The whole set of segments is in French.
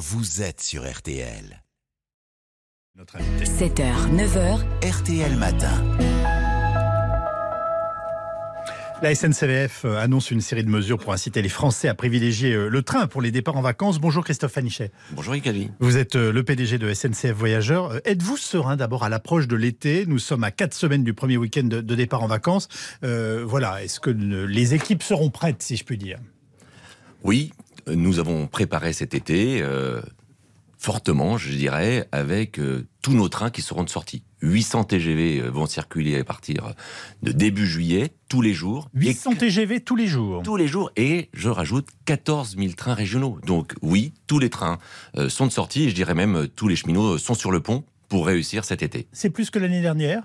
vous êtes sur RTL. 7h, 9h, RTL Matin. La SNCF euh, annonce une série de mesures pour inciter les Français à privilégier euh, le train pour les départs en vacances. Bonjour Christophe Fanichet. Bonjour Icali. Vous êtes euh, le PDG de SNCF Voyageurs. Êtes-vous serein d'abord à l'approche de l'été? Nous sommes à quatre semaines du premier week-end de, de départ en vacances. Euh, voilà, est-ce que les équipes seront prêtes, si je puis dire? Oui, nous avons préparé cet été euh, fortement, je dirais, avec euh, tous nos trains qui seront de sortie. 800 TGV vont circuler à partir de début juillet, tous les jours. 800 Et- TGV tous les jours. tous les jours et je rajoute 14 000 trains régionaux. Donc oui, tous les trains euh, sont de sortie et je dirais même euh, tous les cheminots euh, sont sur le pont pour réussir cet été. C'est plus que l'année dernière?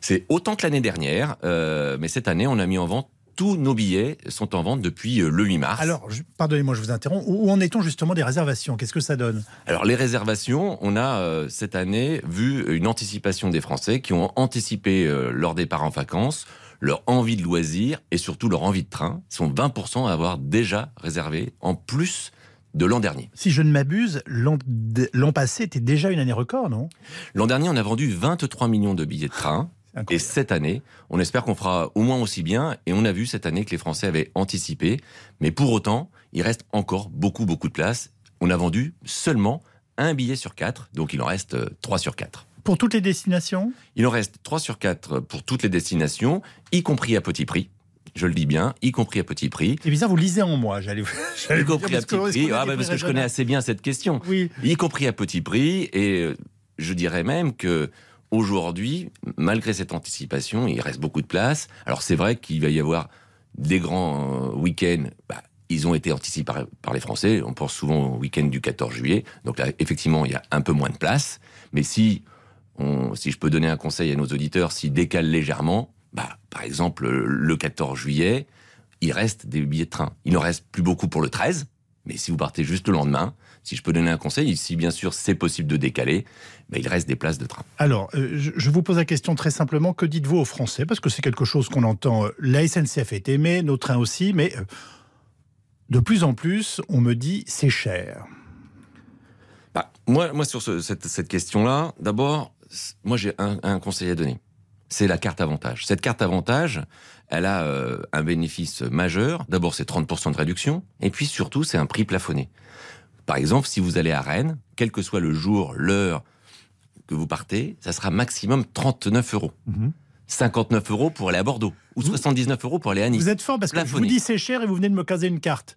C'est autant que l'année dernière, euh, mais cette année on a mis en vente tous nos billets sont en vente depuis euh, le 8 mars. Alors, pardonnez-moi, je vous interromps. Où en est-on justement des réservations? Qu'est-ce que ça donne? Alors les réservations, on a euh, cette année vu une anticipation des Français qui ont anticipé euh, leur départ en vacances, leur envie de loisirs et surtout leur envie de train. Ils sont 20% à avoir déjà réservé en plus de l'an dernier. Si je ne m'abuse, l'an passé était déjà une année record, non? L'an dernier, on a vendu 23 millions de billets de train. Et cette année, on espère qu'on fera au moins aussi bien. Et on a vu cette année que les Français avaient anticipé. Mais pour autant, il reste encore beaucoup, beaucoup de places. On a vendu seulement un billet sur quatre. Donc il en reste euh, trois sur quatre. Pour toutes les destinations? Il en reste 3 sur 4 pour toutes les destinations, y compris à petit prix. Je le dis bien, y compris à petit prix. C'est bizarre, vous lisez en moi, j'allais Y compris à petit prix. Ah, bah, parce que je connais assez bien cette question. Oui, Y compris à petit prix. Et euh, je dirais même que aujourd'hui, malgré cette anticipation, il reste beaucoup de place. Alors c'est vrai qu'il va y avoir des grands euh, week-ends. Bah, ils ont été anticipés par, les Français. On pense souvent au week-end du 14 juillet. Donc là, effectivement, il y a un peu moins de place. Mais si, si je peux donner un conseil à nos auditeurs, s'ils décalent légèrement, bah, par exemple, le 14 juillet, il reste des billets de train. Il n'en reste plus beaucoup pour le 13. Mais si vous partez juste le lendemain, si je peux donner un conseil, si bien sûr c'est possible de décaler, bah, il reste des places de train. Alors, euh, je, vous pose la question très simplement. Que dites-vous aux Français? Parce que c'est quelque chose qu'on entend. euh, La SNCF est aimée, nos trains aussi, mais euh, de plus en plus, on me dit c'est cher. Bah, moi, moi, sur ce- cette, cette question-là, d'abord, moi, j'ai un, un conseil à donner. C'est la carte avantage. Cette carte avantage, elle a euh, un bénéfice majeur. D'abord, c'est 30% de réduction. Et puis, surtout, c'est un prix plafonné. Par exemple, si vous allez à Rennes, quel que soit le jour, l'heure que vous partez, ça sera maximum 39 euros. Mhm. 59 euros pour aller à Bordeaux. Ou Vous- 79 euros pour aller à Nice. Vous êtes fort parce que je vous Plafonné. dis c'est cher et vous venez de me caser une carte.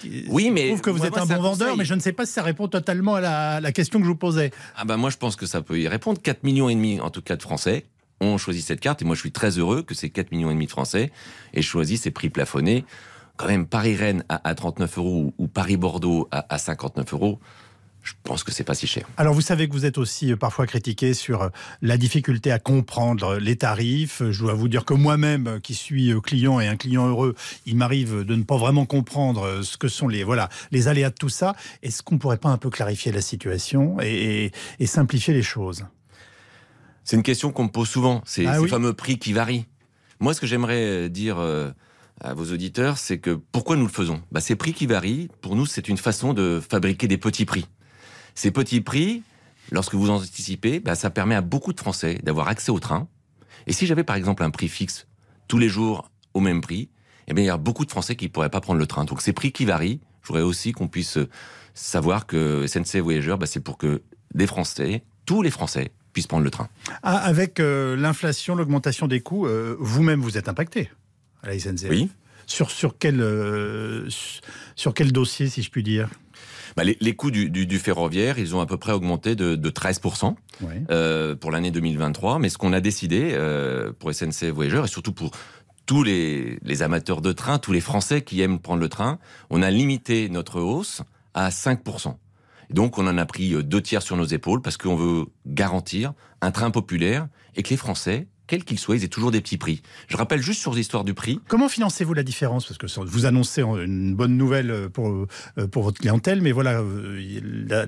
Qui- Oui, mais Je trouve que vous moi, êtes moi, un bon vendeur, conseil. mais je ne sais pas si ça répond totalement à la, la question que je vous posais. Ah bah moi je pense que ça peut y répondre. 4 millions et demi en tout cas de Français ont choisi cette carte et moi je suis très heureux que ces 4 millions et demi de Français aient choisi ces prix plafonnés. Quand même Paris-Rennes à, à 39 euros ou Paris-Bordeaux à, à 59 euros, je pense que c'est pas si cher. Alors vous savez que vous êtes aussi euh, parfois critiqué sur euh, la difficulté à comprendre euh, les tarifs. Je dois vous dire que moi-même, qui suis client et un client heureux, il m'arrive de ne pas vraiment comprendre ce que sont les voilà les aléas de tout ça. Est-ce qu'on pourrait pas un peu clarifier la situation et simplifier les choses? C'est une question qu'on me pose souvent, c'est Ah ces oui. fameux prix qui varient. Moi ce que j'aimerais euh, dire euh, à vos auditeurs, c'est que pourquoi nous le faisons? Bah, Ces prix qui varient, pour nous c'est une façon de fabriquer des petits prix. Ces petits prix, lorsque vous anticipez, bah, ça permet à beaucoup de Français d'avoir accès au train. Et si j'avais par exemple un prix fixe tous les jours au même prix, eh bien, il y a beaucoup de Français qui ne pourraient pas prendre le train. Donc ces prix qui varient, je voudrais aussi qu'on puisse euh, savoir que SNCF Voyageurs, bah, c'est pour que des Français, tous les Français, puissent prendre le train. Ah, Avec euh, l'inflation, l'augmentation des coûts, euh, vous-même vous êtes impacté à la SNCF. Oui. Sur sur quel euh, sur quel dossier, si je puis dire? Bah, les, les coûts du, du- du ferroviaire, ils ont à peu près augmenté de, de 13% Ouais. euh, pour l'année 2023. Mais ce qu'on a décidé euh, pour SNCF Voyageurs et surtout pour tous les, les amateurs de train, tous les Français qui aiment prendre le train, on a limité notre hausse à 5%. Et donc on en a pris euh, deux tiers sur nos épaules parce qu'on veut garantir un train populaire et que les Français, quels qu'ils soient, ils aient toujours des petits prix. Je rappelle juste sur l'histoire du prix, Comment financez-vous la différence? Parce que vous annoncez une bonne nouvelle pour, euh, pour votre clientèle, mais voilà, euh, la,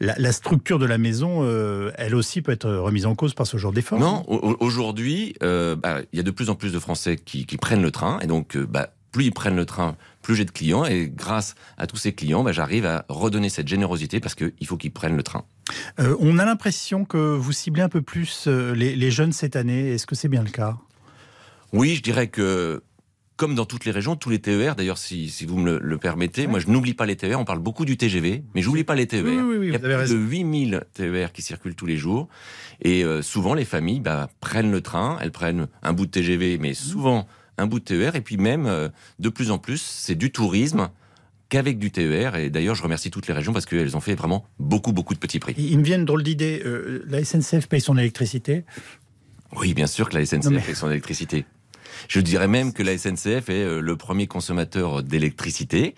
la- la structure de la maison, euh, elle aussi peut être remise en cause par ce genre d'effort. Non, au- au- aujourd'hui, euh, bah, il y a de plus en plus de Français qui, qui prennent le train, et donc, euh, bah, plus ils prennent le train, plus j'ai de clients et grâce à tous ces clients, bah, j'arrive à redonner cette générosité parce qu'il faut qu'ils prennent le train. Euh, on a l'impression que vous ciblez un peu plus euh, les, jeunes cette année. Est-ce que c'est bien le cas? Oui, je dirais que comme dans toutes les régions, tous les TER, d'ailleurs, si, vous me le, permettez, moi je n'oublie pas les TER, on parle beaucoup du TGV, mais j'oublie pas les TER. Il y a plus de 8000 TER qui circulent tous les jours, et euh, souvent les familles bah, prennent le train, elles prennent un bout de TGV, mais souvent un bout de TER, et puis même, euh, de plus en plus, c'est du tourisme qu'avec du TER. Et d'ailleurs, je remercie toutes les régions parce qu'elles ont fait vraiment beaucoup, beaucoup de petits prix. Il me vient une drôle d'idée. Euh, la SNCF paye son électricité Oui, bien sûr que la SNCF paye son électricité. Je dirais même que la SNCF est euh, le premier consommateur d'électricité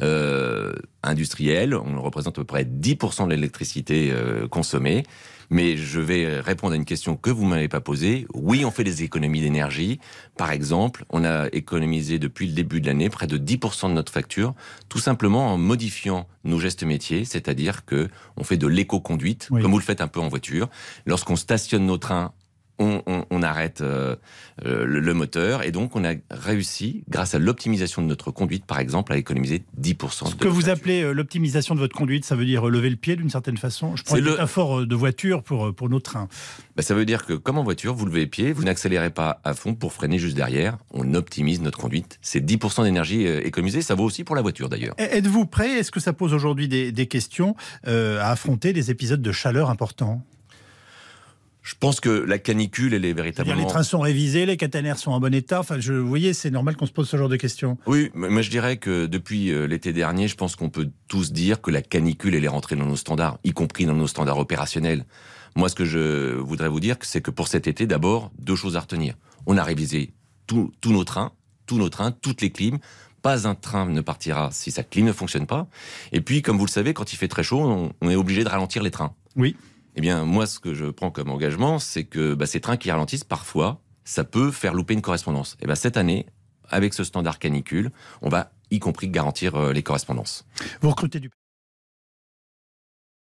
euh, industrielle. On représente à peu près 10% de l'électricité consommée. Mais je vais répondre à une question que vous m'avez pas posée. Oui, on fait des économies d'énergie. Par exemple, on a économisé depuis le début de l'année près de 10% de notre facture, tout simplement en modifiant nos gestes métiers, c'est-à-dire que on fait de l'éco-conduite, comme vous le faites un peu en voiture. Lorsqu'on stationne nos trains on, arrête euh, euh, le, moteur et donc on a réussi, grâce à l'optimisation de notre conduite, par exemple, à économiser 10%. Ce que vous appelez euh, l'optimisation de votre conduite, ça veut dire lever le pied d'une certaine façon Je prends une le... métaphore de voiture pour, pour nos trains. Bah, ça veut dire que, comme en voiture, vous levez le pied, vous n'accélérez pas à fond pour freiner juste derrière, on optimise notre conduite. C'est 10% d'énergie économisée, ça vaut aussi pour la voiture d'ailleurs. Êtes-vous prêt? Est-ce que ça pose aujourd'hui des, questions à affronter des épisodes de chaleur importants? Je pense que la canicule, elle est véritablement. Les trains sont révisés, les caténaires sont en bon état. Enfin, je, vous voyez, c'est normal qu'on se pose ce genre de questions. Oui, mais je dirais que depuis euh, l'été dernier, je pense qu'on peut tous dire que la canicule, elle est rentrée dans nos standards, y compris dans nos standards opérationnels. Moi, ce que je voudrais vous dire, c'est que pour cet été, d'abord, deux choses à retenir. On a révisé tous nos trains, tous nos trains, toutes les clims. Pas un train ne partira si sa clim ne fonctionne pas. Et puis, comme vous le savez, quand il fait très chaud, on, on est obligé de ralentir les trains. Oui. Eh bien, moi, ce que je prends comme engagement, c'est que bah, ces trains qui ralentissent, parfois, ça peut faire louper une correspondance. Et eh bien, cette année, avec ce standard canicule, on va y compris garantir euh, les correspondances. Vous recrutez du